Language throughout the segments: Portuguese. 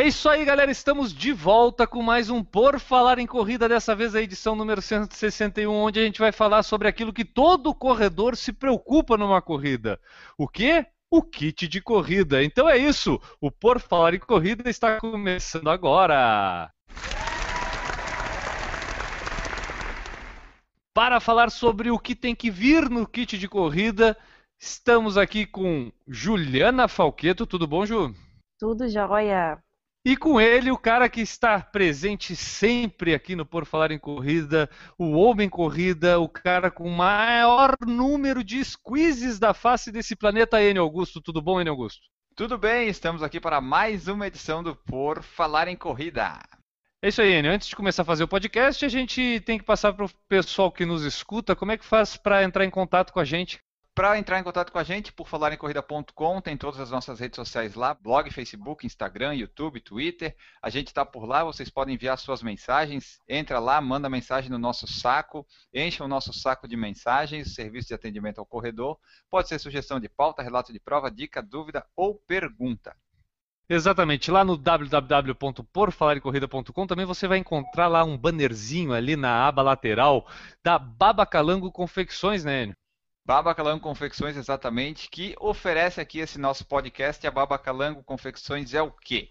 É isso aí, galera. Estamos de volta com mais um Por Falar em Corrida, dessa vez a edição número 161, onde a gente vai falar sobre aquilo que todo corredor se preocupa numa corrida. O quê? O kit de corrida. Então é isso. O Por Falar em Corrida está começando agora. Para falar sobre o que tem que vir no kit de corrida, estamos aqui com Juliana Falqueto. Tudo bom, Ju? Tudo jóia. E com ele, o cara que está presente sempre aqui no Por Falar em Corrida, o Homem Corrida, o cara com o maior número de squeezes da face desse planeta, Enio Augusto. Tudo bom, Enio Augusto? Tudo bem, estamos aqui para mais uma edição do Por Falar em Corrida. É isso aí, Enio. Antes de começar a fazer o podcast, a gente tem que passar para o pessoal que nos escuta como é que faz para entrar em contato com a gente. Para entrar em contato com a gente, por falar em corrida.com, tem todas as nossas redes sociais lá: blog, Facebook, Instagram, YouTube, Twitter. A gente está por lá, vocês podem enviar suas mensagens. Entra lá, manda mensagem no nosso saco, encha o nosso saco de mensagens, serviço de atendimento ao corredor. Pode ser sugestão de pauta, relato de prova, dica, dúvida ou pergunta. Exatamente, lá no www.porfalarecorrida.com também você vai encontrar lá um bannerzinho ali na aba lateral da Baba Calango Confecções, né, Enio? Babacalango Confecções, exatamente, que oferece aqui esse nosso podcast. A Babacalango Confecções é o quê?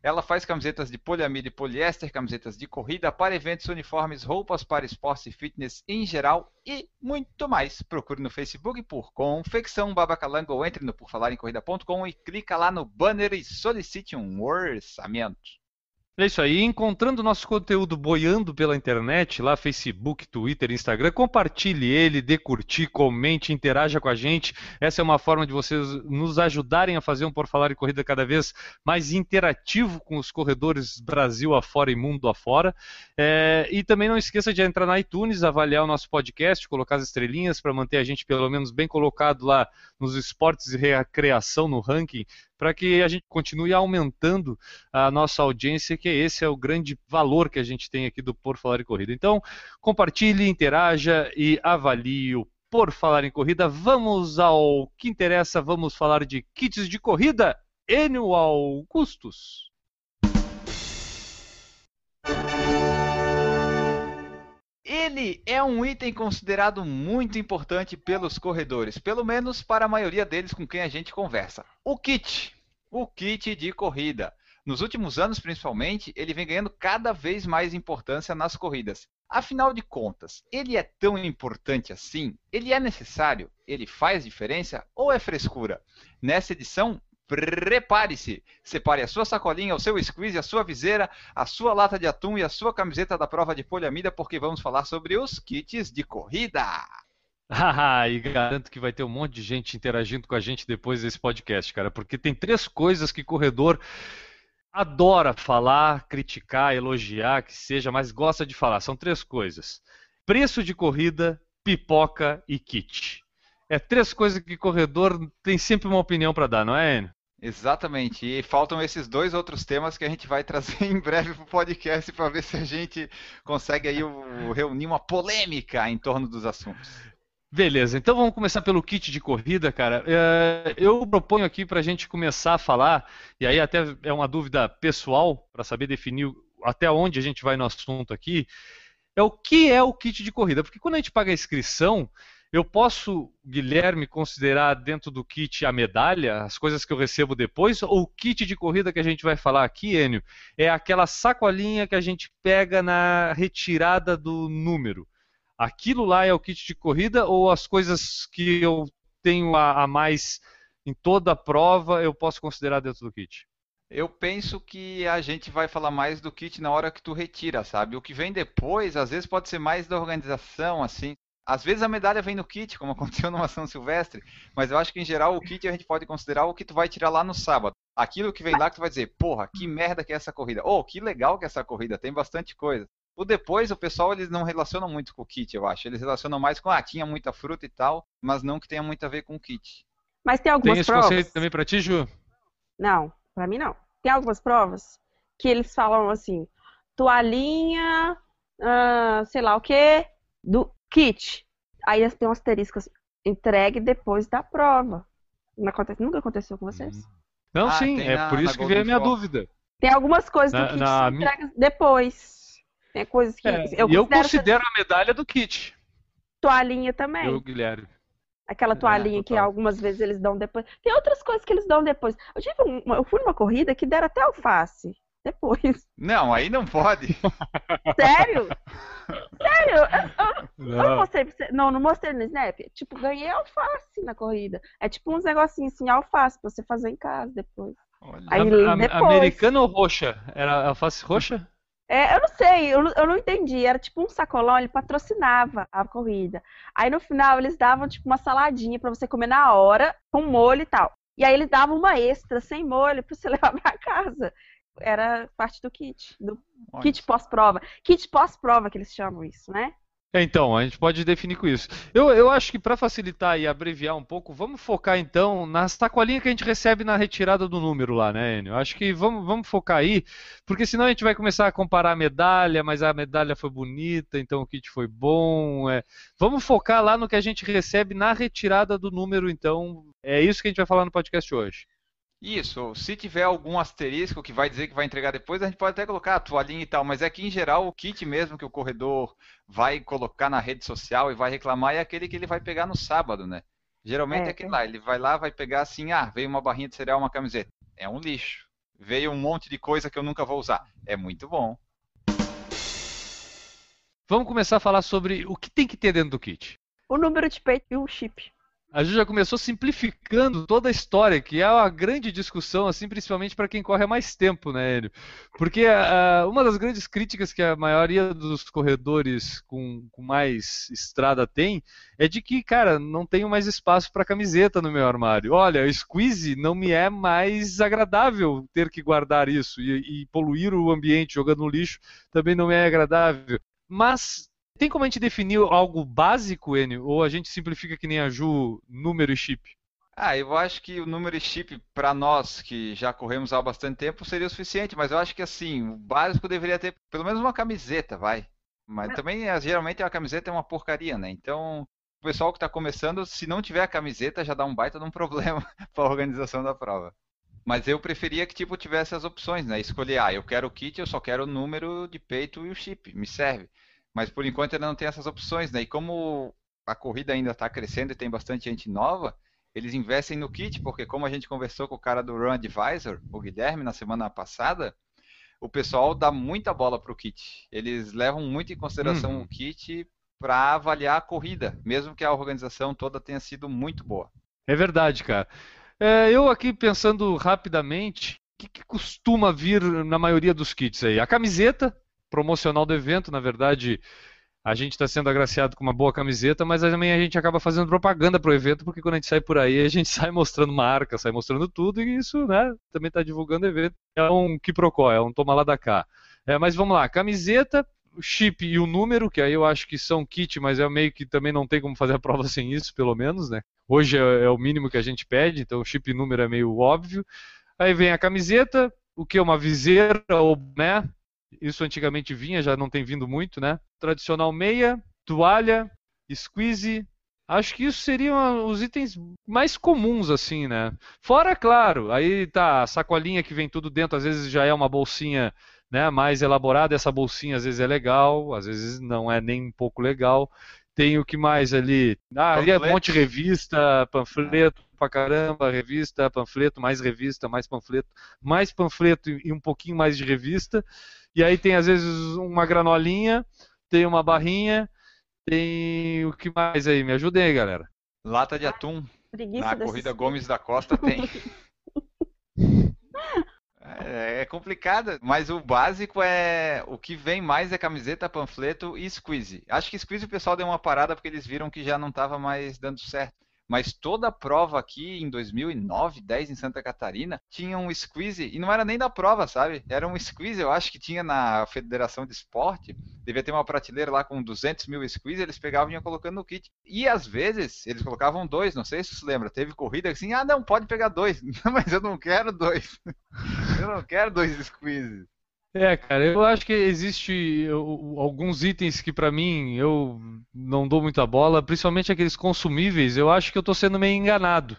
Ela faz camisetas de poliamida e poliéster, camisetas de corrida para eventos, uniformes, roupas para esporte e fitness em geral e muito mais. Procure no Facebook por Confecção Babacalango ou entre no porfalaremcorrida.com e clica lá no banner e solicite um orçamento. É isso aí, encontrando nosso conteúdo boiando pela internet, lá Facebook, Twitter, Instagram, compartilhe ele, dê curtir, comente, interaja com a gente. Essa é uma forma de vocês nos ajudarem a fazer um Por Falar em Corrida cada vez mais interativo com os corredores Brasil afora e mundo afora. É, e também não esqueça de entrar na iTunes, avaliar o nosso podcast, colocar as estrelinhas para manter a gente pelo menos bem colocado lá nos esportes e recreação no ranking para que a gente continue aumentando a nossa audiência, que esse é o grande valor que a gente tem aqui do Por Falar em Corrida. Então, compartilhe, interaja e avalie o Por Falar em Corrida. Vamos ao que interessa, vamos falar de kits de corrida. Enio Augustus. Ele é um item considerado muito importante pelos corredores, pelo menos para a maioria deles com quem a gente conversa. O kit. O kit de corrida. Nos últimos anos, principalmente, ele vem ganhando cada vez mais importância nas corridas. Afinal de contas, ele é tão importante assim? Ele é necessário? Ele faz diferença? Ou é frescura? Nessa edição, Prepare-se! Separe a sua sacolinha, o seu squeeze, a sua viseira, a sua lata de atum e a sua camiseta da prova de poliamida, porque vamos falar sobre os kits de corrida. E garanto que vai ter um monte de gente interagindo com a gente depois desse podcast, cara, porque tem três coisas que corredor adora falar, criticar, elogiar, que seja, mas gosta de falar. São três coisas: preço de corrida, pipoca e kit. É três coisas que corredor tem sempre uma opinião para dar, não é, Enio? Exatamente. E faltam esses dois outros temas que a gente vai trazer em breve para o podcast para ver se a gente consegue aí reunir uma polêmica em torno dos assuntos. Beleza, então vamos começar pelo kit de corrida, cara. Eu proponho aqui para a gente começar a falar, e aí até é uma dúvida pessoal, para saber definir até onde a gente vai no assunto aqui, é o que é o kit de corrida. Porque quando a gente paga a inscrição, eu posso, Guilherme, considerar dentro do kit a medalha, as coisas que eu recebo depois, ou o kit de corrida que a gente vai falar aqui, Enio, é aquela sacolinha que a gente pega na retirada do número. Aquilo lá é o kit de corrida ou as coisas que eu tenho a, a mais em toda a prova eu posso considerar dentro do kit? Eu penso que a gente vai falar mais do kit na hora que tu retira, sabe? O que vem depois, às vezes pode ser mais da organização, assim. Às vezes a medalha vem no kit, como aconteceu numa São Silvestre, mas eu acho que em geral o kit a gente pode considerar o que tu vai tirar lá no sábado. Aquilo que vem lá que tu vai dizer, porra, que merda que é essa corrida. Oh, que legal que é essa corrida, tem bastante coisa. O depois, o pessoal, eles não relacionam muito com o kit, eu acho. Eles relacionam mais com, ah, tinha muita fruta e tal, mas não que tenha muito a ver com o kit. Mas tem algumas Tem esse provas. conceito também pra ti, Ju? Não, pra mim não. Tem algumas provas que eles falam assim, toalhinha, ah, sei lá o que, do kit. Aí tem um asterisco assim, entregue depois da prova. Não acontece, nunca aconteceu com vocês? Não, Ah, sim, é na- por isso que veio a minha dúvida. Tem algumas coisas Na- do kit na que minha- entrega depois. Tem coisas que É, eu e eu considero considero a medalha do kit, toalhinha também. eu, Guilherme. Aquela toalhinha que total. algumas vezes eles dão depois. Tem outras coisas que eles dão depois. Eu tive um- uma, eu fui numa corrida que deram até alface. Depois. Não, aí não pode. Sério? Sério? Eu, eu- eu não Não. mostrei pra você. Não, não mostrei no Snap. Tipo, ganhei alface na corrida. É tipo uns negocinhos assim, alface, pra você fazer em casa depois. Olha. Aí A- depois. Americana ou roxa? Era alface roxa? É, eu não sei, eu, não- eu não entendi. Era tipo um sacolão, ele patrocinava a corrida. Aí no final eles davam tipo uma saladinha pra você comer na hora, com molho e tal. E aí eles davam uma extra sem molho pra você levar pra casa. Era parte do kit, do Olha. kit pós-prova. Kit pós-prova que eles chamam isso, né? É, Então, a gente pode definir com isso. Eu, eu acho que para facilitar e abreviar um pouco, vamos focar então na sacolinha que a gente recebe na retirada do número lá, né, Enio? Acho que vamos, vamos focar aí, porque senão a gente vai começar a comparar a medalha, mas a medalha foi bonita, então o kit foi bom. é. Vamos focar lá no que a gente recebe na retirada do número, então. É isso que a gente vai falar no podcast hoje. Isso, se tiver algum asterisco que vai dizer que vai entregar depois, a gente pode até colocar a toalhinha e tal, mas é que em geral o kit mesmo que o corredor vai colocar na rede social e vai reclamar é aquele que ele vai pegar no sábado, né? Geralmente é, É, aquele lá, ele vai lá, vai pegar assim, ah, veio uma barrinha de cereal, uma camiseta. É um lixo. Veio um monte de coisa que eu nunca vou usar. É muito bom. Vamos começar a falar sobre o que tem que ter dentro do kit. O número de peito e o chip. A Ju já começou simplificando toda a história, que é uma grande discussão, assim, principalmente para quem corre há mais tempo, né, Enio? Porque ah, uma das grandes críticas que a maioria dos corredores com, com mais estrada tem é de que, cara, não tenho mais espaço para camiseta no meu armário. Olha, squeeze não me é mais agradável ter que guardar isso e, e poluir o ambiente jogando no lixo também não me é agradável. Mas tem como a gente definir algo básico, Enio? Ou a gente simplifica que nem a Ju, número e chip? Ah, eu acho que o número e chip para nós que já corremos há bastante tempo seria o suficiente, mas eu acho que assim, o básico deveria ter pelo menos uma camiseta, vai. Mas também eh, geralmente a camiseta é uma porcaria, né? Então, o pessoal que está começando, se não tiver a camiseta, já dá um baita de um problema para a organização da prova. Mas eu preferia que tipo tivesse as opções, né? Escolher, ah, eu quero o kit, eu só quero o número de peito e o chip, me serve. Mas por enquanto ainda não tem essas opções, né? E como a corrida ainda está crescendo e tem bastante gente nova, eles investem no kit, porque como a gente conversou com o cara do Run Advisor, o Guilherme, na semana passada, o pessoal dá muita bola para o kit. Eles levam muito em consideração Uhum. o kit para avaliar a corrida, mesmo que a organização toda tenha sido muito boa. É verdade, cara. É, eu aqui pensando rapidamente, o que, que costuma vir na maioria dos kits aí? A camiseta promocional do evento, na verdade, a gente está sendo agraciado com uma boa camiseta, mas também a gente acaba fazendo propaganda pro evento, porque quando a gente sai por aí, a gente sai mostrando marca, sai mostrando tudo, e isso, né, também está divulgando o evento. É um quiprocó, é um toma lá da cá. É, mas vamos lá, camiseta, o chip e o número, que aí eu acho que são kit, mas é meio que também não tem como fazer a prova sem isso, pelo menos, né? Hoje é, é o mínimo que a gente pede, então o chip e número é meio óbvio. Aí vem a camiseta, o que é uma viseira ou né? Isso antigamente vinha, já não tem vindo muito, né? Tradicional meia, toalha, squeeze. Acho que isso seriam os itens mais comuns, assim, né? Fora, claro, aí tá a sacolinha que vem tudo dentro, às vezes já é uma bolsinha né, mais elaborada, essa bolsinha às vezes é legal, às vezes não é nem um pouco legal. Tem o que mais ali? Ah, ali é um monte de revista, panfleto pra caramba, revista, panfleto, mais revista, mais panfleto, mais panfleto e um pouquinho mais de revista. E aí tem às vezes uma granolinha, tem uma barrinha, tem o que mais aí? Me ajudem aí, galera. Lata de atum Preguiça na corrida Gomes da Costa tem. É, é complicado, mas o básico é. O que vem mais é camiseta, panfleto e squeeze. Acho que squeeze o pessoal deu uma parada porque eles viram que já não estava mais dando certo. Mas toda a prova aqui em 2009, 10 em Santa Catarina, tinha um squeeze, e não era nem da prova, sabe? Era um squeeze, eu acho que tinha na Federação de Esporte, devia ter uma prateleira lá com 200 mil squeeze, eles pegavam e iam colocando no kit. E às vezes, eles colocavam dois, não sei se você lembra, teve corrida assim, ah não, pode pegar dois, mas eu não quero dois. eu não quero dois squeezes. É, cara, eu acho que existe alguns itens que para mim eu não dou muita bola, principalmente aqueles consumíveis, eu acho que eu tô sendo meio enganado.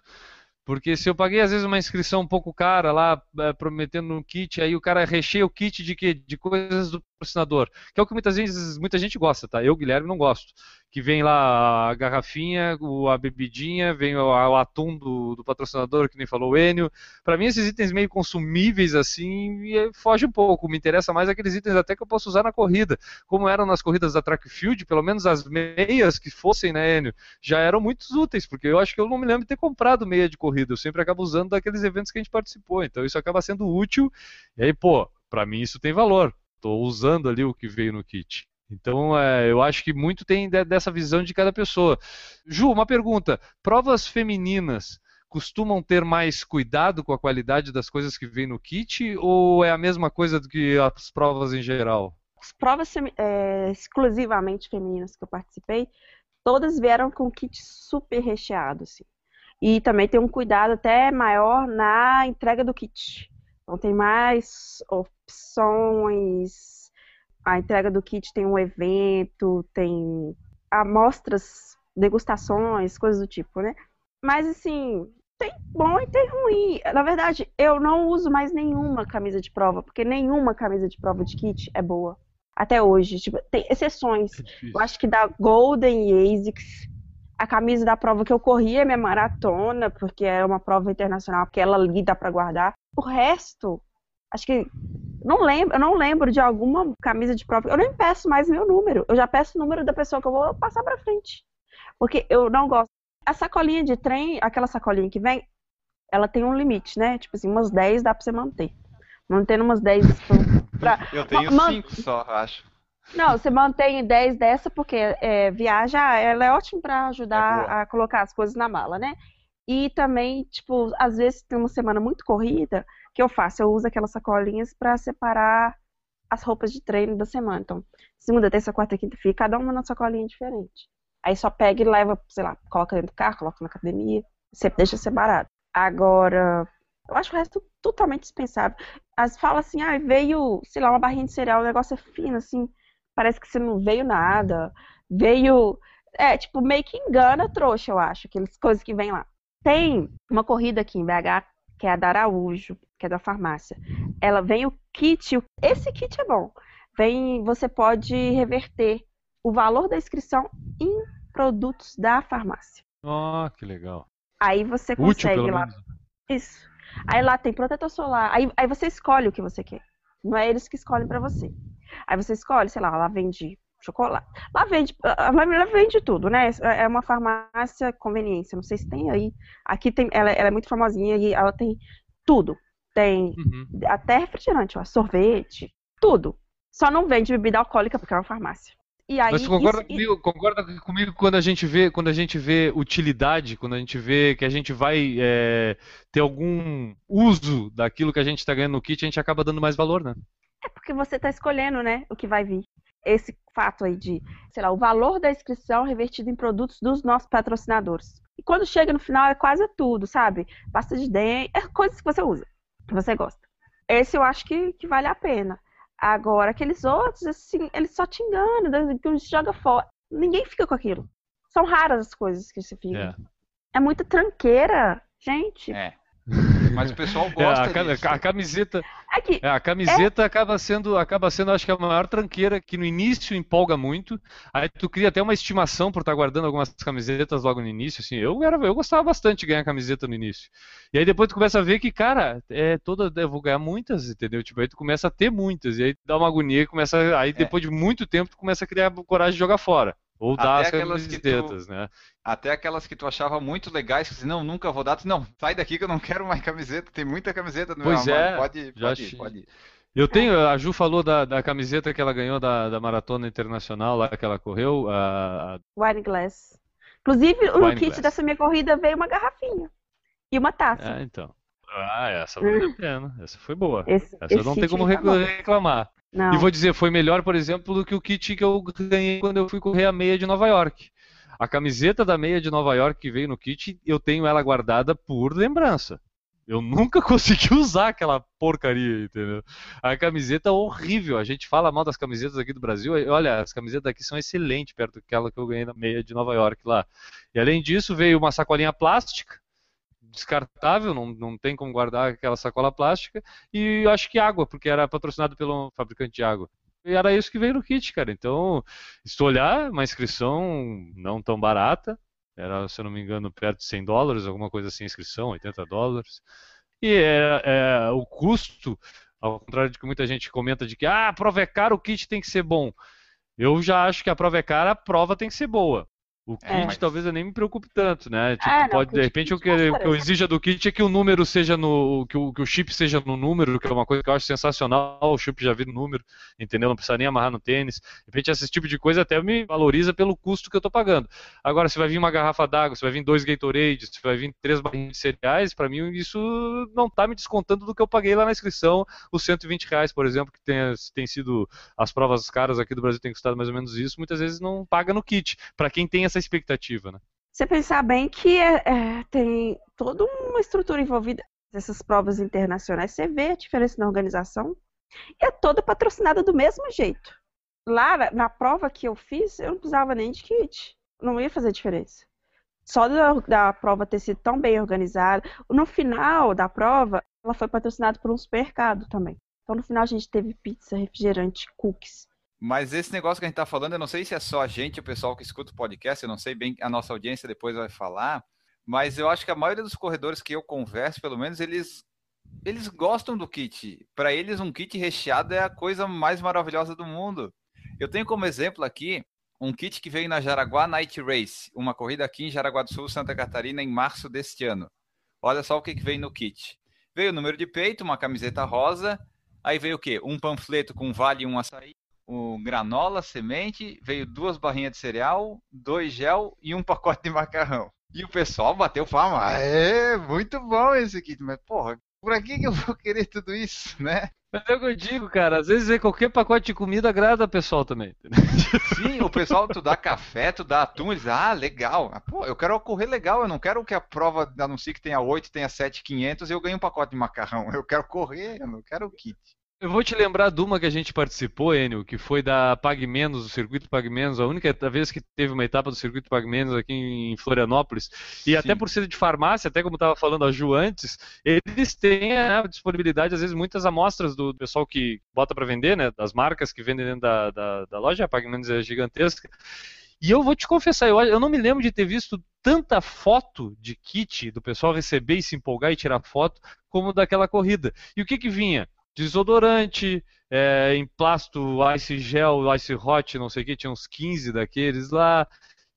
Porque se eu paguei às vezes uma inscrição um pouco cara lá, é, prometendo um kit, aí o cara recheia o kit de quê? De coisas do patrocinador. Que é o que muitas vezes muita gente gosta, tá? Eu, Guilherme, não gosto. Que vem lá a garrafinha, a bebidinha, vem o, o atum do, do, patrocinador, que nem falou o Enio. Para mim, esses itens meio consumíveis assim, foge um pouco. Me interessa mais aqueles itens até que eu posso usar na corrida. Como eram nas corridas da track field, pelo menos as meias que fossem, né, Enio, já eram muito úteis, porque eu acho que eu não me lembro de ter comprado meia de corrida. Eu sempre acabo usando daqueles eventos que a gente participou. Então isso acaba sendo útil. E aí, pô, para mim isso tem valor estou usando ali o que veio no kit. Então, é, eu acho que muito tem de, dessa visão de cada pessoa. Ju, uma pergunta: provas femininas costumam ter mais cuidado com a qualidade das coisas que vem no kit ou é a mesma coisa do que as provas em geral? As provas é, exclusivamente femininas que eu participei, todas vieram com kit super recheado, assim. E também tem um cuidado até maior na entrega do kit. Então tem mais opções. A entrega do kit tem um evento, tem amostras, degustações, coisas do tipo, né? Mas assim, tem bom e tem ruim. Na verdade, eu não uso mais nenhuma camisa de prova, porque nenhuma camisa de prova de kit é boa. Até hoje. Tipo, tem exceções. É eu acho que da Golden e ASICS, a camisa da prova que eu corri é minha maratona, porque é uma prova internacional, porque ela ali dá para guardar. O resto, acho que não lembro, eu não lembro de alguma camisa de prova. Eu nem peço mais meu número. Eu já peço o número da pessoa que eu vou passar para frente. Porque eu não gosto. A sacolinha de trem, aquela sacolinha que vem, ela tem um limite, né? Tipo assim, umas 10 dá para você manter. Mantendo umas 10 pra... Eu tenho 5 só, acho. Não, você mantém 10 dessa porque é, viaja, ela é ótima para ajudar é a colocar as coisas na mala, né? E também, tipo, às vezes tem uma semana muito corrida, que eu faço? Eu uso aquelas sacolinhas para separar as roupas de treino da semana. Então, segunda, terça, quarta, quinta, fica cada uma na sacolinha diferente. Aí só pega e leva, sei lá, coloca dentro do carro, coloca na academia, sempre deixa separado. Agora, eu acho o resto totalmente dispensável. As fala assim, ah, veio, sei lá, uma barrinha de cereal, o negócio é fino, assim, parece que você não veio nada. Veio. É, tipo, meio que engana trouxa, eu acho, aquelas coisas que vem lá. Tem uma corrida aqui em BH, que é a da Araújo, que é da farmácia. Ela vem o kit, esse kit é bom. Vem, você pode reverter o valor da inscrição em produtos da farmácia. Oh, que legal. Aí você consegue Útil, lá. Menos. Isso. Aí lá tem protetor solar. Aí, aí você escolhe o que você quer. Não é eles que escolhem para você. Aí você escolhe, sei lá, lá vende chocolate. Lá vende, lá vende tudo, né? É uma farmácia conveniência. Não sei se tem aí. Aqui tem, ela, ela é muito famosinha e ela tem tudo. Tem uhum. até refrigerante, ó, sorvete, tudo. Só não vende bebida alcoólica porque é uma farmácia. E aí, Mas concorda, isso, comigo, concorda comigo quando a gente vê quando a gente vê utilidade, quando a gente vê que a gente vai é, ter algum uso daquilo que a gente está ganhando no kit, a gente acaba dando mais valor, né? É porque você está escolhendo, né, o que vai vir esse fato aí de, sei lá, o valor da inscrição revertido em produtos dos nossos patrocinadores. E quando chega no final é quase tudo, sabe? Pasta de dente, é coisas que você usa, você gosta. Esse eu acho que, que vale a pena. Agora, aqueles outros, assim, eles só te enganam, que se joga fora. Ninguém fica com aquilo. São raras as coisas que você fica. É, é muita tranqueira, gente. É. Mas o pessoal gosta é, a, a, camiseta, Aqui, é, a camiseta é... acaba sendo, acaba sendo, acho que a maior tranqueira que no início empolga muito. Aí tu cria até uma estimação por estar guardando algumas camisetas logo no início. Assim, eu era, eu gostava bastante de ganhar camiseta no início. E aí depois tu começa a ver que, cara, é toda, eu vou ganhar muitas, entendeu? Tipo, aí tu começa a ter muitas e aí dá uma agonia e começa, aí é. depois de muito tempo tu começa a criar coragem de jogar fora. Ou dar as camisetas, tu, né? Até aquelas que tu achava muito legais, que você, não, nunca vou dar. Tu, não, sai daqui que eu não quero mais camiseta. Tem muita camiseta no pois meu é, Pode, já pode, ir, pode ir. Eu tenho, a Ju falou da, da camiseta que ela ganhou da, da Maratona Internacional lá que ela correu. A. Wine Glass. Inclusive, no Wine kit glass. dessa minha corrida veio uma garrafinha e uma taça. É, então. Ah, essa valeu a pena. Essa foi boa. Esse, Essa esse não tem como tá reclamar. Não. E vou dizer, foi melhor, por exemplo, do que o kit que eu ganhei quando eu fui correr a meia de Nova York. A camiseta da meia de Nova York que veio no kit, eu tenho ela guardada por lembrança. Eu nunca consegui usar aquela porcaria, entendeu? A camiseta é horrível. A gente fala mal das camisetas aqui do Brasil. Olha, as camisetas daqui são excelentes perto daquela que eu ganhei na meia de Nova York lá. E além disso, veio uma sacolinha plástica, descartável, não, não tem como guardar aquela sacola plástica. E eu acho que água, porque era patrocinado pelo fabricante de água. E era isso que veio no kit, cara. Então, se olhar, uma inscrição não tão barata, era, se eu não me engano, perto de 100 dólares, alguma coisa assim, inscrição, 80 dólares. E é, é, o custo, ao contrário de que muita gente comenta de que ah, a prova é cara, o kit tem que ser bom. Eu já acho que a prova é cara, a prova tem que ser boa. O kit É, talvez eu nem me preocupe tanto, né? Tipo, É, não, pode, de repente, o que, o que eu exija do kit é que o número seja no. Que o, que o chip seja no número, que é uma coisa que eu acho sensacional, o chip já vir no número, entendeu? Não precisa nem amarrar no tênis. De repente, esse tipo de coisa até me valoriza pelo custo que eu tô pagando. Agora, se vai vir uma garrafa d'água, se vai vir dois Gatorades, se vai vir três barrinhas de cereais, para mim isso não tá me descontando do que eu paguei lá na inscrição, os 120 reais, por exemplo, que tem, tem sido as provas caras aqui do Brasil tem custado mais ou menos isso, muitas vezes não paga no kit, para quem tem essa expectativa, né? Você pensar bem que é- é, tem toda uma estrutura envolvida nessas provas internacionais, você vê a diferença na organização e é toda patrocinada do mesmo jeito. Lá na prova que eu fiz, eu não precisava nem de kit. Não ia fazer diferença. Só da, da prova ter sido tão bem organizada. No final da prova, ela foi patrocinada por um supermercado também. Então no final a gente teve pizza, refrigerante, cookies. Mas esse negócio que a gente tá falando, eu não sei se é só a gente, o pessoal que escuta o podcast, eu não sei bem, a nossa audiência depois vai falar, mas eu acho que a maioria dos corredores que eu converso, pelo menos, eles eles gostam do kit. Para eles, um kit recheado é a coisa mais maravilhosa do mundo. Eu tenho como exemplo aqui um kit que veio na Jaraguá Night Race, uma corrida aqui em Jaraguá do Sul, Santa Catarina, em março deste ano. Olha só o que, que veio no kit. Veio o número de peito, uma camiseta rosa, aí veio o quê? Um panfleto com vale e um açaí, um granola, semente, veio duas barrinhas de cereal, dois gel e um pacote de macarrão. E o pessoal bateu palma. É, muito bom esse kit, mas porra, por que, que eu vou querer tudo isso, né? Mas é o que eu digo, cara, às vezes é qualquer pacote de comida agrada o pessoal também. Sim, o pessoal, tu dá café, tu dá atum, eles, ah, legal. Ah, Pô, eu quero correr legal, eu não quero que a prova anuncie que tenha 8, tenha 7,500 e eu ganhe um pacote de macarrão. Eu quero correr, eu não quero o kit. Eu vou te lembrar de uma que a gente participou, Enio, que foi da Pag Menos, do Circuito Pag Menos, a única vez que teve uma etapa do Circuito Pag Menos aqui em Florianópolis. E Sim. até por ser de farmácia, até como estava falando a Ju antes, eles têm né, a disponibilidade, às vezes, muitas amostras do pessoal que bota para vender, né? Das marcas que vendem dentro da, da, da loja, a Pag Menos é gigantesca. E eu vou te confessar, eu, eu não me lembro de ter visto tanta foto de kit do pessoal receber e se empolgar e tirar foto como daquela corrida. E o que que vinha? Desodorante, é, emplasto, ice gel, ice hot, não sei o que, tinha uns 15 daqueles lá.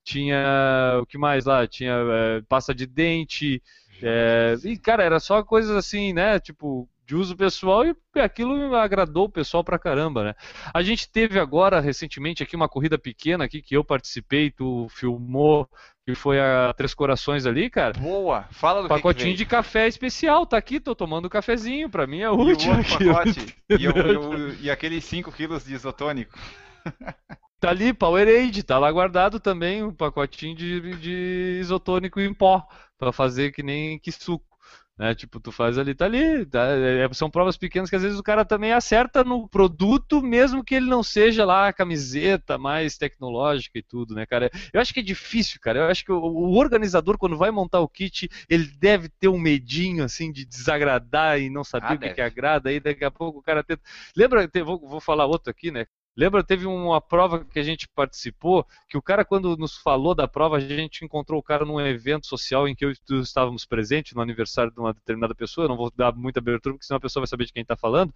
Tinha o que mais lá? Tinha é, pasta de dente. é, e cara, era só coisas assim, né? Tipo, de uso pessoal e aquilo agradou o pessoal pra caramba, né? A gente teve agora, recentemente, aqui uma corrida pequena aqui que eu participei, tu filmou, que foi a Três Corações ali, cara. Boa, fala do que que Pacotinho veio. de café especial, tá aqui, tô tomando um cafezinho, pra mim é E o útil aqui. pacote. E, o- e o- e aqueles 5 quilos de isotônico. Tá ali, Powerade, tá lá guardado também um pacotinho de, de isotônico em pó, pra fazer que nem que suco. Né? Tipo, tu faz ali, tá ali. tá? É, são provas pequenas que às vezes o cara também acerta no produto, mesmo que ele não seja lá a camiseta mais tecnológica e tudo, né, cara? Eu acho que é difícil, cara. Eu acho que o, o organizador, quando vai montar o kit, ele deve ter um medinho, assim, de desagradar e não saber Ah, o que, que agrada. Aí daqui a pouco o cara tenta. Lembra, vou, vou falar outro aqui, né? Lembra, teve uma prova que a gente participou, que o cara, quando nos falou da prova, a gente encontrou o cara num evento social em que eu e tu estávamos presentes, no aniversário de uma determinada pessoa. Eu não vou dar muita abertura, porque senão a pessoa vai saber de quem está falando.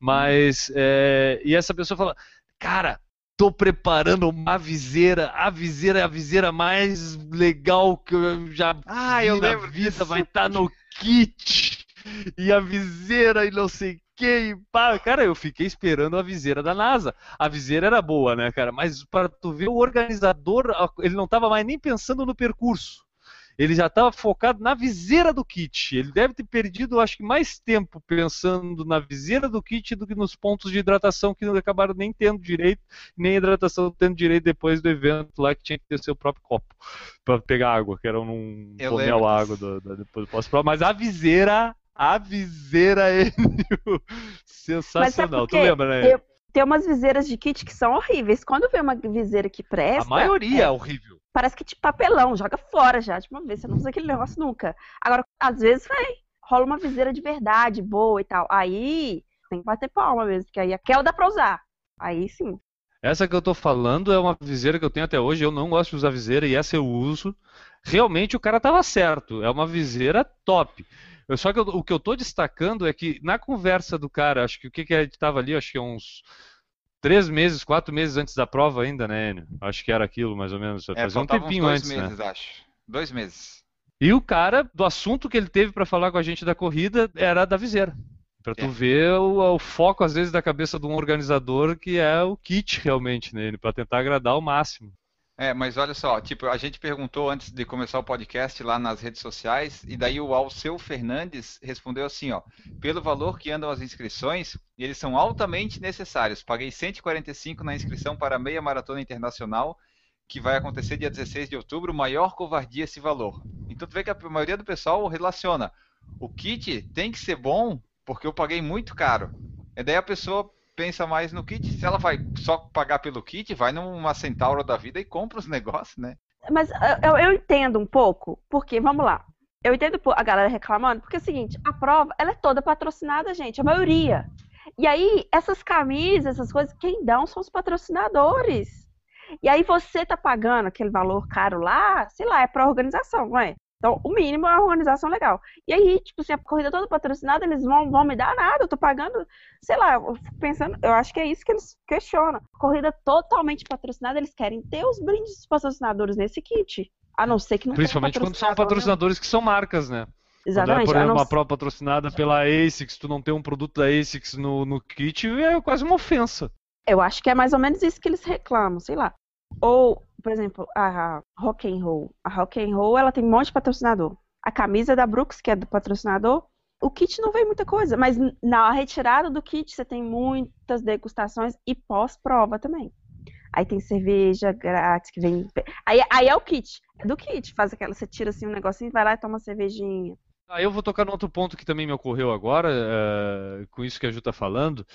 Mas, é, e essa pessoa fala, cara, tô preparando uma viseira, a viseira é a viseira mais legal que eu já Ah, eu lembro vida, disso. vai estar no kit. E a viseira e não sei o fiquei, pá, cara, eu fiquei esperando a viseira da NASA. A viseira era boa, né, cara? Mas para tu ver o organizador, ele não estava mais nem pensando no percurso. Ele já estava focado na viseira do kit. Ele deve ter perdido, acho que, mais tempo pensando na viseira do kit do que nos pontos de hidratação que não acabaram nem tendo direito, nem a hidratação tendo direito depois do evento lá que tinha que ter seu próprio copo para pegar água, que era um a disso. água do, do, depois do. Mas a viseira, a viseira, Enio, sensacional. Tu lembra, né? Eu- Tem umas viseiras de kit que são horríveis. Quando vê uma viseira que A presta, maioria é é, horrível. parece que tipo papelão, joga fora já. De uma vez, você não usa aquele negócio nunca. Agora, às vezes, vem, rola uma viseira de verdade, boa e tal. Aí tem que bater palma mesmo, porque aí aquela dá pra usar. Aí sim. Essa que eu tô falando é uma viseira que eu tenho até hoje. Eu não gosto de usar viseira e essa eu uso. Realmente o cara tava certo. É uma viseira top. Eu- só que eu- o que eu tô destacando é que na conversa do cara, acho que o que, que a gente tava ali, acho que uns três meses, quatro meses antes da prova ainda, né, Enio? Acho que era aquilo, mais ou menos. É, Fazia um tempinho dois antes, né? meses, acho. Dois meses. E o cara, do assunto que ele teve para falar com a gente da corrida, era da viseira. Pra tu É. ver o, o foco, às vezes, da cabeça de um organizador, que é o kit realmente nele, para tentar agradar ao máximo. É, mas olha só, tipo, a gente perguntou antes de começar o podcast lá nas redes sociais, e daí o Alceu Fernandes respondeu assim, ó, pelo valor que andam as inscrições, eles são altamente necessários. Paguei 145 na inscrição para a meia maratona internacional, que vai acontecer dia 16 de outubro, maior covardia esse valor. Então tu vê que a maioria do pessoal relaciona, o kit tem que ser bom, porque eu paguei muito caro. E daí a pessoa pensa mais no kit. Se ela vai só pagar pelo kit, vai numa Centauro da vida e compra os negócios, né? Mas eu, eu entendo um pouco, porque, vamos lá. Eu entendo a galera reclamando, porque é o seguinte, a prova, ela é toda patrocinada, gente, a maioria. E aí, essas camisas, essas coisas, quem dão são os patrocinadores. E aí você tá pagando aquele valor caro lá, sei lá, é pra organização, não é? Então, o mínimo é uma organização legal. E aí, tipo assim, a corrida toda patrocinada, eles vão, vão me dar nada, eu tô pagando, sei lá, eu fico pensando, eu acho que é isso que eles questionam. Corrida totalmente patrocinada, eles querem ter os brindes dos patrocinadores nesse kit. A não ser que não tenha Principalmente quando são nenhum. patrocinadores que são marcas, né? Quando é, Exatamente. por exemplo, não uma prova patrocinada pela ASICS, tu não tem um produto da ASICS no, no kit, é quase uma ofensa. Eu acho que é mais ou menos isso que eles reclamam, sei lá. Ou, por exemplo, a Rock and Roll. A Rock and Roll, ela tem um monte de patrocinador. A camisa da Brooks, que é do patrocinador, o kit não vem muita coisa, mas na retirada do kit você tem muitas degustações e pós-prova também. Aí tem cerveja grátis que vem. Aí, aí é o kit. É do kit. Faz aquela, você tira assim um negocinho, vai lá e toma uma cervejinha. Aí eu vou tocar num outro ponto que também me ocorreu agora, eh, com isso que a Ju tá falando,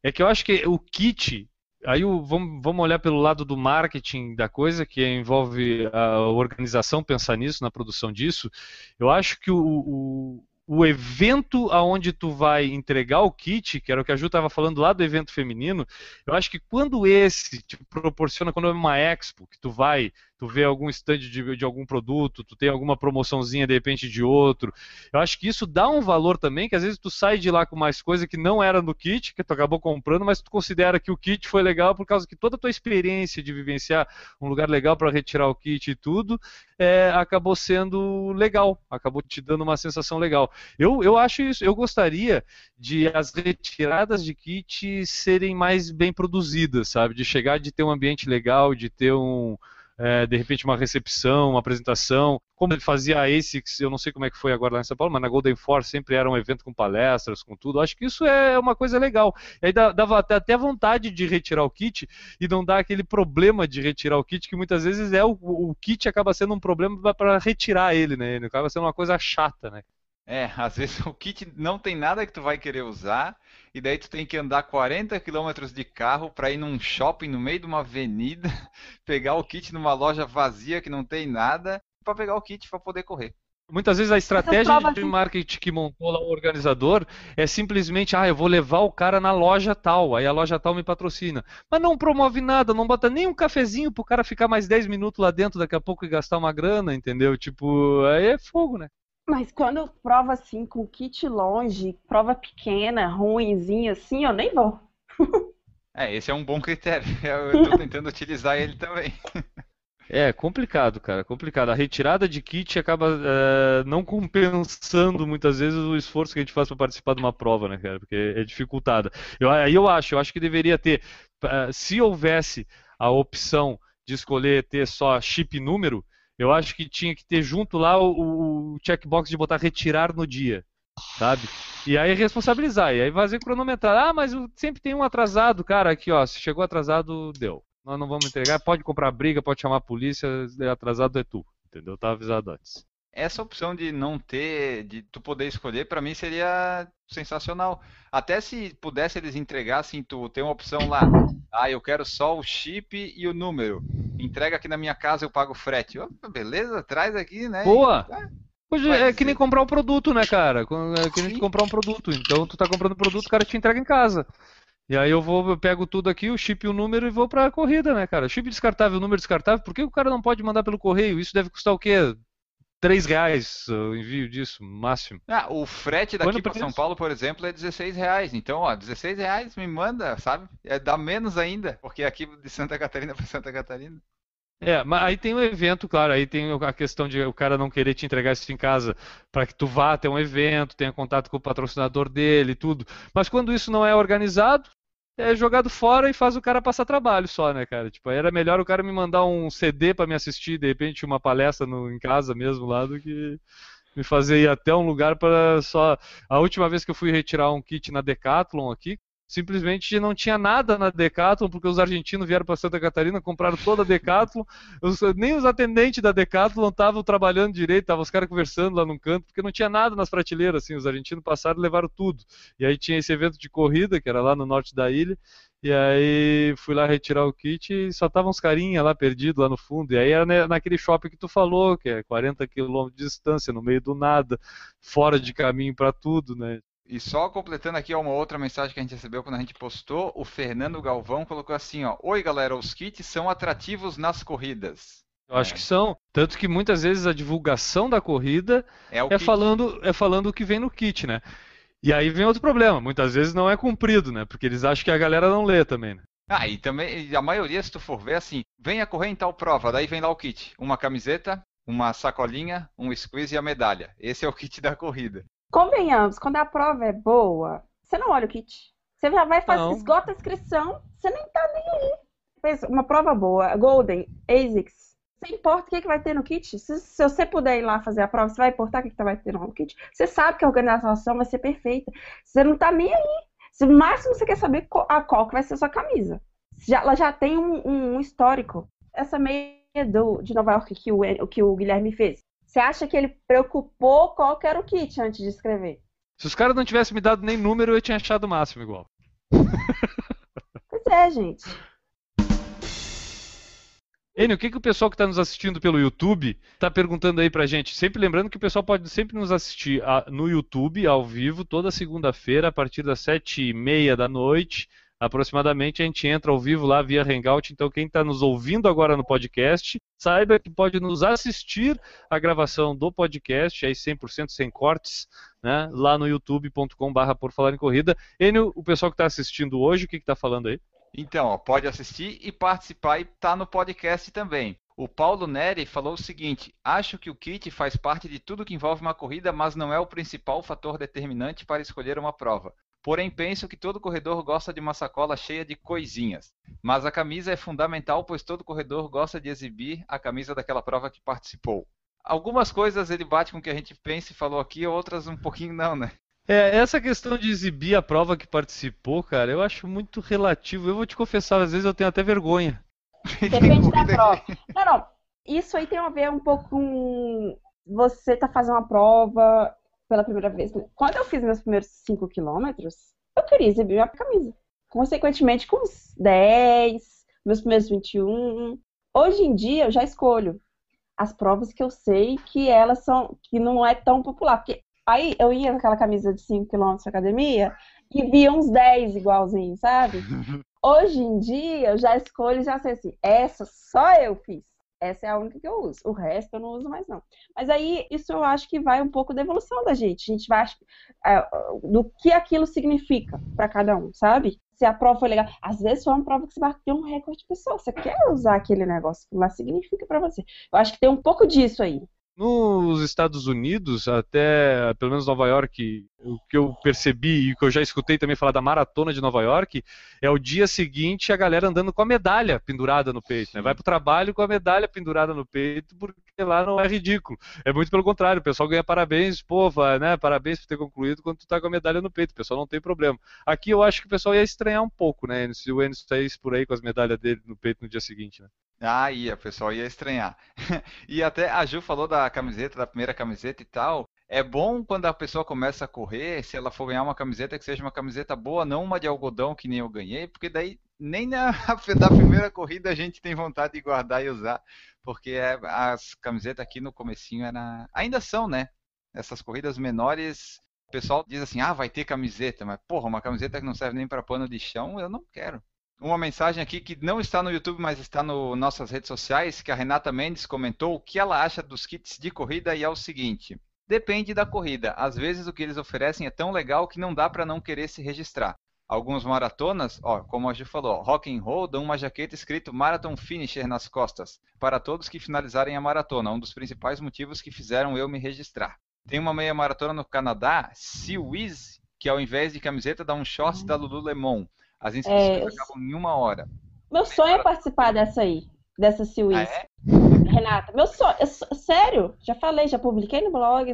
é que eu acho que o kit, aí o- vamos, vamos olhar pelo lado do marketing da coisa, que envolve a organização pensar nisso, na produção disso. Eu acho que o, o, o evento aonde tu vai entregar o kit, que era o que a Ju estava falando lá do evento feminino, eu acho que quando esse te proporciona, quando é uma expo, que tu vai, tu vê algum stand de, de algum produto, tu tem alguma promoçãozinha de repente de outro, eu acho que isso dá um valor também, que às vezes tu sai de lá com mais coisa que não era no kit, que tu acabou comprando, mas tu considera que o kit foi legal por causa que toda a tua experiência de vivenciar um lugar legal para retirar o kit e tudo, é, acabou sendo legal, acabou te dando uma sensação legal. Eu, eu acho isso, eu gostaria de as retiradas de kit serem mais bem produzidas, sabe? De chegar, de ter um ambiente legal, de ter um, é, de repente uma recepção, uma apresentação. Como ele fazia a ASICS, eu não sei como é que foi agora lá em São Paulo, mas na Golden Force sempre era um evento com palestras, com tudo. Acho que isso é uma coisa legal. E aí dava até, até vontade de retirar o kit e não dar aquele problema de retirar o kit, que muitas vezes é o, o kit acaba sendo um problema para retirar ele, né? Ele acaba sendo uma coisa chata, né? É, às vezes o kit não tem nada que tu vai querer usar, e daí tu tem que andar 40 quilômetros de carro para ir num shopping no meio de uma avenida, pegar o kit numa loja vazia que não tem nada, para pegar o kit para poder correr. Muitas vezes a estratégia de de- marketing que montou lá o organizador é simplesmente, ah, eu vou levar o cara na loja tal, aí a loja tal me patrocina. Mas não promove nada, não bota nem um cafezinho pro cara ficar mais 10 minutos lá dentro daqui a pouco e gastar uma grana, entendeu? Tipo, aí é fogo, né? Mas quando prova assim, com kit longe, prova pequena, ruinzinha assim, eu nem vou. É, esse é um bom critério. Eu estou tentando utilizar ele também. É complicado, cara, complicado. A retirada de kit acaba é, não compensando muitas vezes o esforço que a gente faz para participar de uma prova, né, cara? Porque é dificultada. Eu, aí eu acho, eu acho que deveria ter, eh, se houvesse a opção de escolher ter só chip número, eu acho que tinha que ter junto lá o, o checkbox de botar retirar no dia, sabe? E aí responsabilizar, e aí fazer cronometrar. Ah, mas sempre tem um atrasado, cara, aqui ó, se chegou atrasado, deu. Nós não vamos entregar, pode comprar briga, pode chamar a polícia, atrasado é tu, entendeu? Tá avisado antes. Essa opção de não ter, de tu poder escolher, para mim seria sensacional. Até se pudesse eles entregassem, tu tem uma opção lá, ah, eu quero só o chip e o número. Entrega aqui na minha casa, eu pago frete. Oh, beleza, traz aqui, né? Boa! Hoje é que nem comprar um produto, né, cara? É que nem comprar um produto. Então tu tá comprando produto, o cara te entrega em casa. E aí eu vou, eu pego tudo aqui, o chip e o número e vou pra corrida, né, cara? Chip descartável, número descartável, por que o cara não pode mandar pelo correio? Isso deve custar o quê? 3 reais o envio disso, máximo. Ah, o frete daqui para São Paulo, por exemplo, é 16 reais. Então, ó, 16 reais me manda, sabe? É, dá menos ainda, porque aqui de Santa Catarina para Santa Catarina. É, mas aí tem um evento, claro, aí tem a questão de o cara não querer te entregar isso em casa para que tu vá até um evento, tenha contato com o patrocinador dele, tudo. Mas quando isso não é organizado, é jogado fora e faz o cara passar trabalho só, né, cara? Tipo, era melhor o cara me mandar um CD para me assistir, de repente, uma palestra no, em casa mesmo lá, do que me fazer ir até um lugar para só. A última vez que eu fui retirar um kit na Decathlon aqui, simplesmente não tinha nada na Decathlon, porque os argentinos vieram para Santa Catarina, compraram toda a Decathlon, os, nem os atendentes da Decathlon estavam trabalhando direito, estavam os caras conversando lá num canto, porque não tinha nada nas prateleiras, assim, os argentinos passaram e levaram tudo. E aí tinha esse evento de corrida, que era lá no norte da ilha, e aí fui lá retirar o kit e só estavam uns carinha lá perdidos lá no fundo. E aí era naquele shopping que tu falou, que é 40 quilômetros de distância, no meio do nada, fora de caminho para tudo, né? E só completando aqui uma outra mensagem que a gente recebeu quando a gente postou, o Fernando Galvão colocou assim, ó: "Oi, galera, os kits são atrativos nas corridas". Eu acho é. que são, tanto que muitas vezes a divulgação da corrida é, é falando é falando o que vem no kit, né? E aí vem outro problema, muitas vezes não é cumprido, né? Porque eles acham que a galera não lê também, né? Ah, e também, a maioria, se tu for ver, assim, venha correr em tal prova, daí vem lá o kit. Uma camiseta, uma sacolinha, um squeeze e a medalha. Esse é o kit da corrida. Convenhamos, quando a prova é boa, você não olha o kit. Você já vai fazer, esgota a inscrição, você nem tá nem aí. Fez uma prova boa, Golden, ASICS. Você importa o que, que vai ter no kit? Se, se, você puder ir lá fazer a prova, você vai importar o que, que vai ter no kit? Você sabe que a organização vai ser perfeita. Você não tá nem aí. Se, o máximo você quer saber qual, a qual que vai ser a sua camisa. Já, ela já tem um, um histórico. Essa meia do, de Nova York que o, que o Guilherme fez. Você acha que ele preocupou qual era o kit antes de escrever? Se os caras não tivessem me dado nem número, eu tinha achado o máximo igual. Pois é, gente. Enio, o que, que o pessoal que está nos assistindo pelo YouTube está perguntando aí pra gente? Sempre lembrando que o pessoal pode sempre nos assistir a, no YouTube, ao vivo, toda segunda-feira, a partir das sete e meia da noite aproximadamente, a gente entra ao vivo lá via Hangout. Então, quem está nos ouvindo agora no podcast, saiba que pode nos assistir a gravação do podcast, aí 100% sem cortes, né, lá no youtube.com.br por falar em corrida. Enio, o pessoal que está assistindo hoje, o que está falando aí? Então, pode assistir e participar e tá no podcast também. O Paulo Neri falou o seguinte: Acho que o kit faz parte de tudo que envolve uma corrida, mas não é o principal fator determinante para escolher uma prova. Porém, penso que todo corredor gosta de uma sacola cheia de coisinhas. Mas a camisa é fundamental, pois todo corredor gosta de exibir a camisa daquela prova que participou. Algumas coisas ele bate com o que a gente pensa e falou aqui, outras um pouquinho não, né? É, essa questão de exibir a prova que participou, cara, eu acho muito relativo. Eu vou te confessar, às vezes eu tenho até vergonha. Depende da prova. Não, não. Isso aí tem a ver um pouco com você tá fazendo uma prova pela primeira vez. Quando eu fiz meus primeiros 5 quilômetros, eu queria exibir minha camisa. Consequentemente, com uns 10, meus primeiros 21. Hoje em dia, eu já escolho as provas que eu sei que elas são, que não é tão popular. Porque aí eu ia com aquela camisa de 5 km na academia e via uns 10 igualzinhos, sabe? Hoje em dia, eu já escolho e já sei assim, essa só eu fiz. Essa é a única que eu uso. O resto eu não uso mais, não. Mas aí, isso eu acho que vai um pouco da evolução da gente. A gente vai é, do que aquilo significa para cada um, sabe? se a prova foi legal. Às vezes foi uma prova que você bateu um recorde de pessoa. Você quer usar aquele negócio que lá significa para você. Eu acho que tem um pouco disso aí. Nos Estados Unidos, até pelo menos Nova York, o que eu percebi e que eu já escutei também falar da maratona de Nova York, é o dia seguinte a galera andando com a medalha pendurada no peito. Né? Vai pro trabalho com a medalha pendurada no peito, porque lá não é ridículo. É muito pelo contrário, o pessoal ganha parabéns, pô, vai, né? Parabéns por ter concluído quando tu tá com a medalha no peito. O pessoal não tem problema. Aqui eu acho que o pessoal ia estranhar um pouco, né? Se o Enes saísse por aí com as medalhas dele no peito no dia seguinte, né? Ah, ia, pessoal ia estranhar. e até a Ju falou da camiseta, da primeira camiseta e tal. É bom quando a pessoa começa a correr, se ela for ganhar uma camiseta, que seja uma camiseta boa, não uma de algodão que nem eu ganhei, porque daí nem na primeira corrida a gente tem vontade de guardar e usar, porque é, as camisetas aqui no comecinho era, ainda são, né? Essas corridas menores, o pessoal diz assim, ah, vai ter camiseta, mas porra, uma camiseta que não serve nem para pano de chão, eu não quero uma mensagem aqui que não está no YouTube, mas está nas nossas redes sociais, que a Renata Mendes comentou o que ela acha dos kits de corrida e é o seguinte: depende da corrida. Às vezes o que eles oferecem é tão legal que não dá para não querer se registrar. Algumas maratonas, ó, como a gente falou, rock and roll dão uma jaqueta escrito Marathon Finisher nas costas, para todos que finalizarem a maratona, um dos principais motivos que fizeram eu me registrar. Tem uma meia maratona no Canadá, Sea Wiz, que ao invés de camiseta dá um short da Lululemon. As inscrições é, acabam em uma hora. Meu sonho é participar dessa aí, dessa Seawiz. Ah, é? Renata, meu sonho, sério, já falei, já publiquei no blog,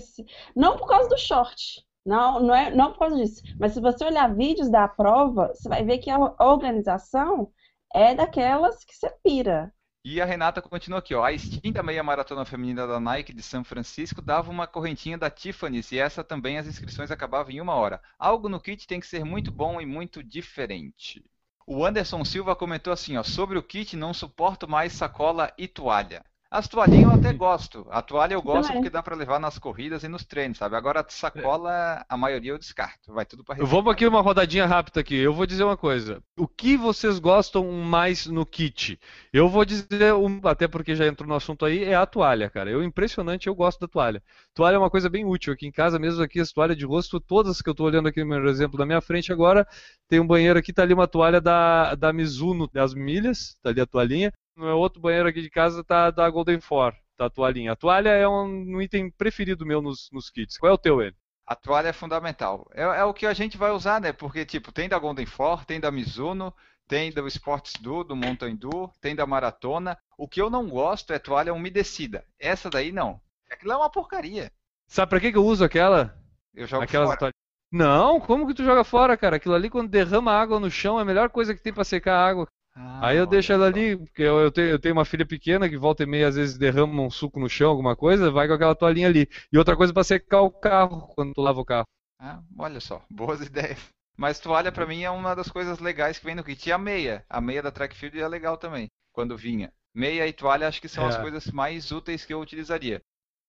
não por causa do short, não, não, é, não por causa disso, mas se você olhar vídeos da prova, você vai ver que a organização é daquelas que você pira. E a Renata continua aqui, ó. A extinta meia maratona feminina da Nike de São Francisco dava uma correntinha da Tiffany's e essa também as inscrições acabavam em uma hora. Algo no kit tem que ser muito bom e muito diferente. O Anderson Silva comentou assim, ó, sobre o kit não suporto mais sacola e toalha. As toalhinhas eu até gosto. A toalha eu gosto porque dá para levar nas corridas e nos treinos, sabe? Agora a sacola, a maioria eu descarto. Vai tudo para Vamos aqui uma rodadinha rápida aqui. Eu vou dizer uma coisa. O que vocês gostam mais no kit? Eu vou dizer, um, até porque já entrou no assunto aí, é a toalha, cara. Eu impressionante, eu gosto da toalha. Toalha é uma coisa bem útil aqui em casa, mesmo aqui as toalhas de rosto, todas que eu estou olhando aqui no meu exemplo da minha frente agora, tem um banheiro aqui, tá ali uma toalha da da Mizuno das milhas, tá ali a toalhinha no meu outro banheiro aqui de casa tá da Golden Four, tá a toalhinha. A toalha é um, um item preferido meu nos, nos kits. Qual é o teu, ele? A toalha é fundamental. É, é, o que a gente vai usar, né? Porque, tipo, tem da Golden Four, tem da Mizuno, tem do Sports Do, do Mountain Do, tem da Maratona. O que eu não gosto é toalha umedecida. Essa daí não. Aquilo é uma porcaria. Sabe pra que, que eu uso aquela? Eu jogo Aquelas fora. Toalha... Não, como que tu joga fora, cara? Aquilo ali quando derrama água no chão é a melhor coisa que tem para secar a água. Ah, Aí eu deixo ela ali, porque eu, eu, tenho, eu, tenho, uma filha pequena que volta e meia às vezes derrama um suco no chão, alguma coisa, vai com aquela toalhinha ali. E outra coisa para secar o carro quando tu lava o carro. Ah, olha só, boas ideias. Mas toalha para mim é uma das coisas legais que vem no kit. E a meia, a meia da track field é legal também, quando vinha. Meia e toalha acho que são é. as coisas mais úteis que eu utilizaria.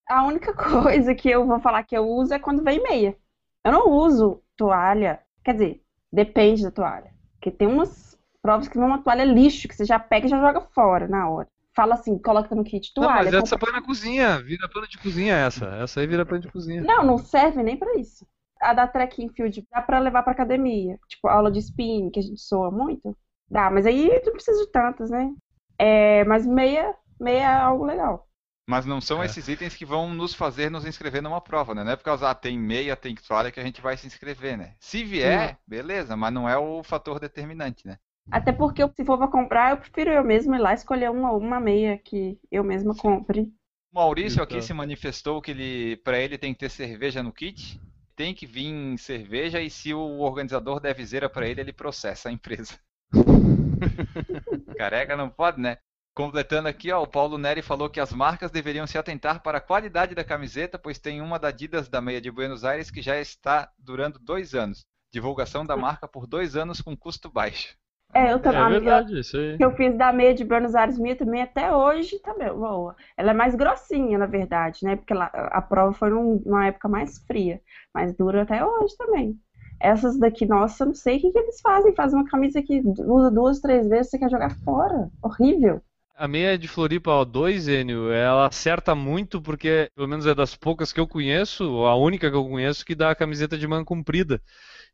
A única coisa que eu vou falar que eu uso é quando vem meia. Eu não uso toalha, quer dizer, depende da toalha. Porque tem umas provas que vão uma toalha lixo, que você já pega e já joga fora na hora. Fala assim, coloca no kit toalha. Não, mas essa põe na cozinha, vira pano de cozinha essa. Essa aí vira pano de cozinha. Não, não serve nem para isso. A da trekking field dá pra levar pra academia. Tipo, aula de spin, que a gente soa muito. Dá, mas aí não precisa de tantas, né? É, mas meia, meia é algo legal. Mas não são é. esses itens que vão nos fazer nos inscrever numa prova, né? Não é por causa, ah, tem meia, tem toalha que a gente vai se inscrever, né? Se vier, Sim. beleza, mas não é o fator determinante, né? Até porque se for para comprar, eu prefiro eu mesmo ir lá escolher uma, uma meia que eu mesma compre. O Maurício aqui se manifestou que ele, para ele tem que ter cerveja no kit, tem que vir cerveja e se o organizador der viseira para ele, ele processa a empresa. Careca não pode, né? Completando aqui, ó, o Paulo Neri falou que as marcas deveriam se atentar para a qualidade da camiseta, pois tem uma da Adidas da meia de Buenos Aires que já está durando dois anos. Divulgação da marca por dois anos com custo baixo. É, eu também. É verdade, isso aí. Que eu fiz da meia de Buenos Aires minha também até hoje também tá boa. Ela é mais grossinha, na verdade, né? Porque ela, a prova foi num, numa época mais fria. Mas dura até hoje também. Essas daqui, nossa, não sei o que, que eles fazem. Fazem uma camisa que usa duas, três vezes, você quer jogar fora. Horrível. A meia de Floripa O2, Enio, ela acerta muito porque, pelo menos é das poucas que eu conheço, a única que eu conheço, que dá a camiseta de manga comprida.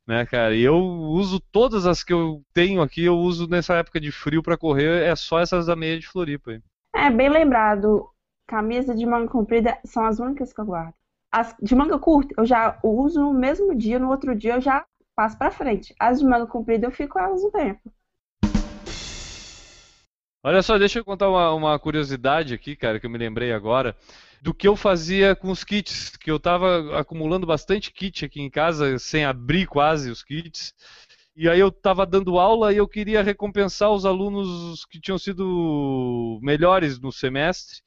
Né, cara? E eu uso todas as que eu tenho aqui, eu uso nessa época de frio para correr, é só essas da meia de Floripa. Aí. É, bem lembrado. Camisa de manga comprida são as únicas que eu guardo. As de manga curta eu já uso no mesmo dia, no outro dia eu já passo para frente. As de manga comprida eu fico elas um tempo. Olha só, deixa eu contar uma, uma, curiosidade aqui, cara, que eu me lembrei agora, do que eu fazia com os kits, que eu estava acumulando bastante kit aqui em casa, sem abrir quase os kits. E aí eu estava dando aula e eu queria recompensar os alunos que tinham sido melhores no semestre.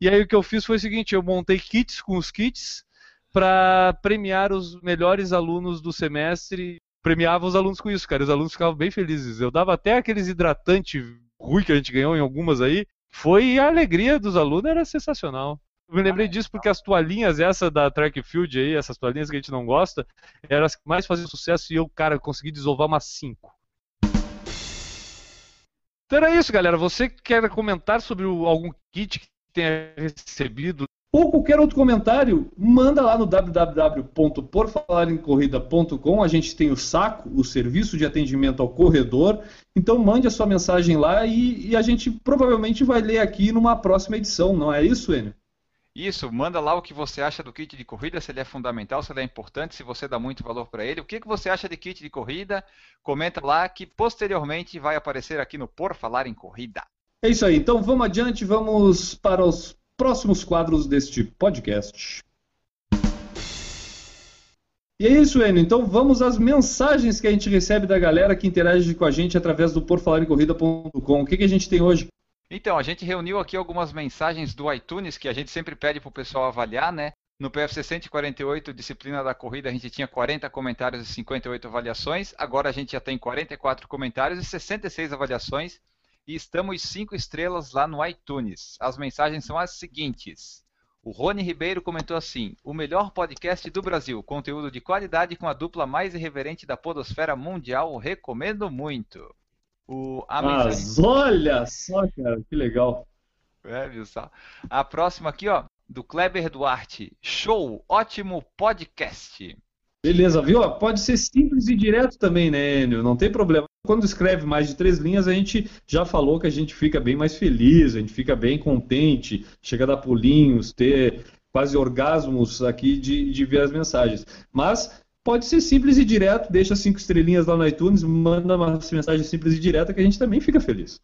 E aí o que eu fiz foi o seguinte, eu montei kits com os kits para premiar os melhores alunos do semestre. Premiava os alunos com isso, cara. Os alunos ficavam bem felizes. Eu dava até aqueles hidratantes ruim que a gente ganhou em algumas aí, foi a alegria dos alunos, era sensacional. Eu me lembrei disso porque as toalhinhas, essa da Track Field aí, essas toalhinhas que a gente não gosta, eram as que mais faziam sucesso e eu, cara, consegui desovar umas 5. Então era isso, galera. Você quer comentar sobre algum kit que tenha recebido ou qualquer outro comentário, manda lá no www.porfalarencorrida.com. A gente tem o saco, o serviço de atendimento ao corredor. Então mande a sua mensagem lá e, e a gente provavelmente vai ler aqui numa próxima edição, não é isso, Enio? Isso, manda lá o que você acha do kit de corrida, se ele é fundamental, se ele é importante, se você dá muito valor para ele. O que, que você acha de kit de corrida? Comenta lá que posteriormente vai aparecer aqui no Por Falar em Corrida. É isso aí, então vamos adiante, vamos para os próximos quadros deste podcast. E é isso, Enio. Então vamos às mensagens que a gente recebe da galera que interage com a gente através do porfalarencorrida.com. O que, que a gente tem hoje? Então, a gente reuniu aqui algumas mensagens do iTunes que a gente sempre pede para o pessoal avaliar, né? No PFC 148, disciplina da corrida, a gente tinha 40 comentários e 58 avaliações. Agora a gente já tem 44 comentários e 66 avaliações e estamos cinco estrelas lá no iTunes. As mensagens são as seguintes. O Rony Ribeiro comentou assim: o melhor podcast do Brasil, conteúdo de qualidade com a dupla mais irreverente da podosfera mundial, recomendo muito. O, a Mas olha só, cara, que legal. É, viu só? A próxima aqui, ó, do Kleber Duarte. Show, ótimo podcast. Beleza, viu? Pode ser simples e direto também, né, Enio? Não tem problema. Quando escreve mais de três linhas, a gente já falou que a gente fica bem mais feliz, a gente fica bem contente, chega a dar pulinhos, ter quase orgasmos aqui de, de ver as mensagens. Mas pode ser simples e direto, deixa cinco estrelinhas lá no iTunes, manda uma mensagem simples e direta que a gente também fica feliz.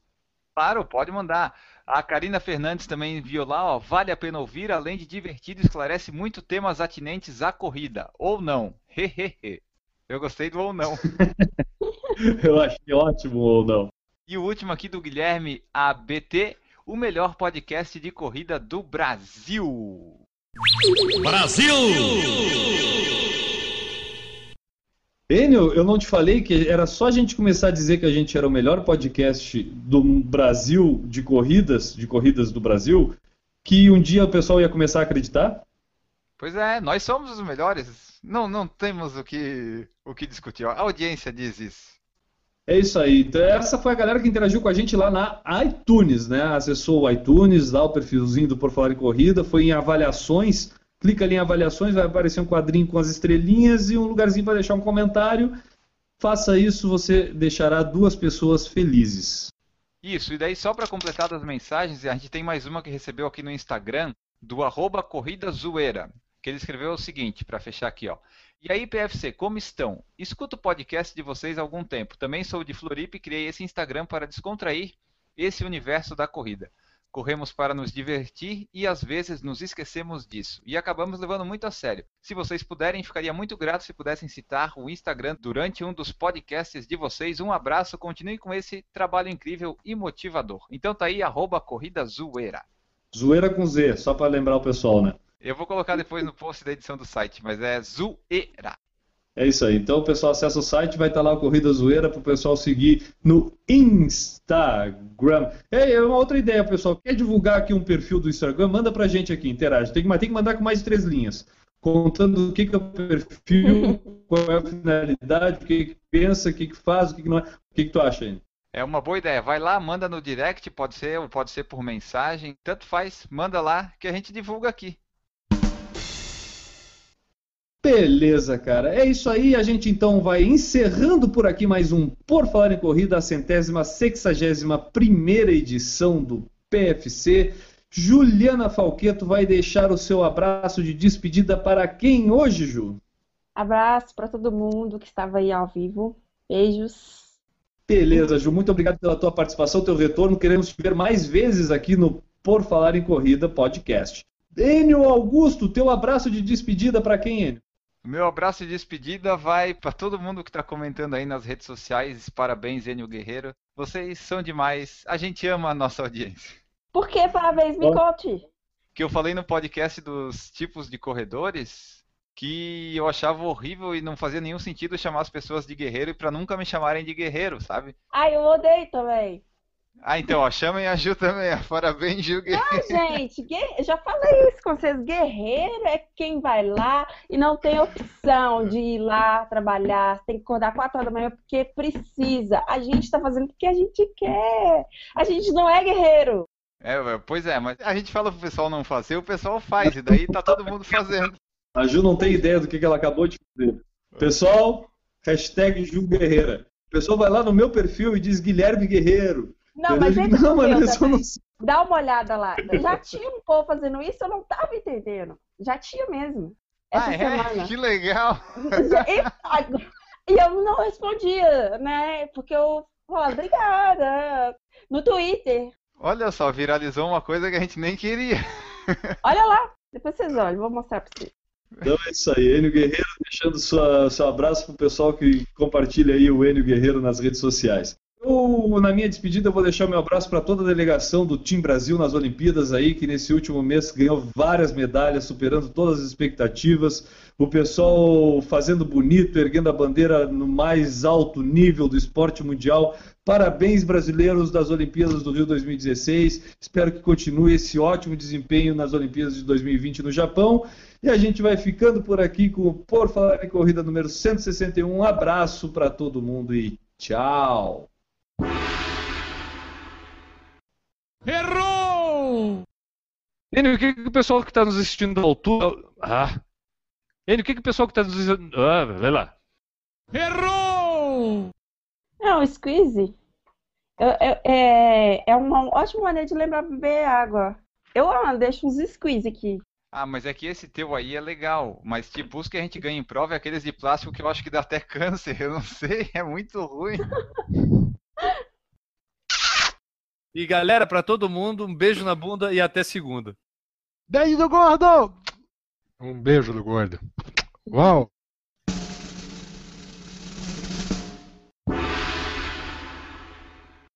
Claro, pode mandar. A Karina Fernandes também enviou lá, ó, vale a pena ouvir, além de divertido, esclarece muito temas atinentes à corrida, ou não. Hehehe. Eu gostei do ou não. Eu achei ótimo ou não. E o último aqui do Guilherme ABT, o melhor podcast de corrida do Brasil. Brasil! Enio, eu não te falei que era só a gente começar a dizer que a gente era o melhor podcast do Brasil de corridas, de corridas do Brasil, que um dia o pessoal ia começar a acreditar? Pois é, nós somos os melhores. Não, não temos o que, o que discutir. A audiência diz isso. É isso aí. Então, essa foi a galera que interagiu com a gente lá na iTunes, né? Acessou o iTunes, lá o perfilzinho do Por Falar em Corrida, foi em avaliações. Clica ali em avaliações, vai aparecer um quadrinho com as estrelinhas e um lugarzinho para deixar um comentário. Faça isso, você deixará duas pessoas felizes. Isso, e daí só para completar as mensagens, a gente tem mais uma que recebeu aqui no Instagram, do arroba Corrida Zoeira que ele escreveu o seguinte, para fechar aqui, ó. E aí, PFC, como estão? Escuto o podcast de vocês há algum tempo. Também sou de Floripa e criei esse Instagram para descontrair esse universo da corrida. Corremos para nos divertir e às vezes nos esquecemos disso. E acabamos levando muito a sério. Se vocês puderem, ficaria muito grato se pudessem citar o Instagram durante um dos podcasts de vocês. Um abraço, continue com esse trabalho incrível e motivador. Então tá aí, arroba Corrida Zoeira. Zoeira com Z, só para lembrar o pessoal, né? Eu vou colocar depois no post da edição do site, mas é zoeira. É isso aí. Então o pessoal acessa o site, vai estar lá a Corrida Zoeira para o pessoal seguir no Instagram. É, uma outra ideia, pessoal. Quer divulgar aqui um perfil do Instagram? Manda pra gente aqui, interage. Tem que, mas tem que mandar com mais de três linhas. Contando o que, que é o perfil, qual é a finalidade, o que, que pensa, o que, que faz, o que, que não é. O que, que tu acha, aí? É uma boa ideia. Vai lá, manda no direct, pode ser, ou pode ser por mensagem. Tanto faz, manda lá que a gente divulga aqui. Beleza, cara. É isso aí. A gente então vai encerrando por aqui mais um Por Falar em Corrida, a centésima, sexagésima primeira edição do PFC. Juliana Falqueto vai deixar o seu abraço de despedida para quem hoje, Ju? Abraço para todo mundo que estava aí ao vivo. Beijos. Beleza, Ju. Muito obrigado pela tua participação, teu retorno. Queremos te ver mais vezes aqui no Por Falar em Corrida podcast. Enio Augusto, teu abraço de despedida para quem, Enio? Meu abraço de despedida vai para todo mundo que está comentando aí nas redes sociais. Parabéns, Enio Guerreiro. Vocês são demais. A gente ama a nossa audiência. Por que parabéns? Me conte. Que eu falei no podcast dos tipos de corredores que eu achava horrível e não fazia nenhum sentido chamar as pessoas de guerreiro e para nunca me chamarem de guerreiro, sabe? Ai, eu odeio também. Ah, então, ó, chamem a Ju também. Parabéns, Ju Guerreiro. Não, gente, eu já falei isso com vocês. Guerreiro é quem vai lá e não tem opção de ir lá trabalhar. Tem que acordar 4 horas da manhã porque precisa. A gente tá fazendo porque a gente quer. A gente não é guerreiro. É, pois é, mas a gente fala pro pessoal não fazer, o pessoal faz, e daí tá todo mundo fazendo. A Ju não tem ideia do que ela acabou de fazer. Pessoal, hashtag Ju Guerreira. O pessoal vai lá no meu perfil e diz Guilherme Guerreiro. Não, mas ele não, mano, eu não... Dá uma olhada lá. Já tinha um povo fazendo isso, eu não tava entendendo. Já tinha mesmo. Essa ah, é? semana. Que legal! E, e eu não respondia, né? Porque eu falava, obrigada. No Twitter. Olha só, viralizou uma coisa que a gente nem queria. Olha lá, depois vocês olham, vou mostrar pra vocês. Então é isso aí, Enio Guerreiro, deixando sua, seu abraço pro pessoal que compartilha aí o Enio Guerreiro nas redes sociais. Eu, na minha despedida, vou deixar o meu abraço para toda a delegação do Team Brasil nas Olimpíadas aí, que nesse último mês ganhou várias medalhas, superando todas as expectativas. O pessoal fazendo bonito, erguendo a bandeira no mais alto nível do esporte mundial. Parabéns, brasileiros das Olimpíadas do Rio 2016. Espero que continue esse ótimo desempenho nas Olimpíadas de 2020 no Japão. E a gente vai ficando por aqui com o Por Falar em Corrida número 161. Um abraço para todo mundo e tchau! Errou! Enio, o que, que o pessoal que está nos assistindo da altura. Ah! Enio, o que, que o pessoal que está nos assistindo. Ah, vai lá. Errou! Não, o squeeze é, é uma ótima maneira de lembrar beber água. Eu ah, deixo uns squeeze aqui. Ah, mas é que esse teu aí é legal. Mas tipo, os que a gente ganha em prova é aqueles de plástico que eu acho que dá até câncer. Eu não sei, é muito ruim. E galera, para todo mundo, um beijo na bunda e até segunda. Beijo do gordo! Um beijo do gordo. Uau!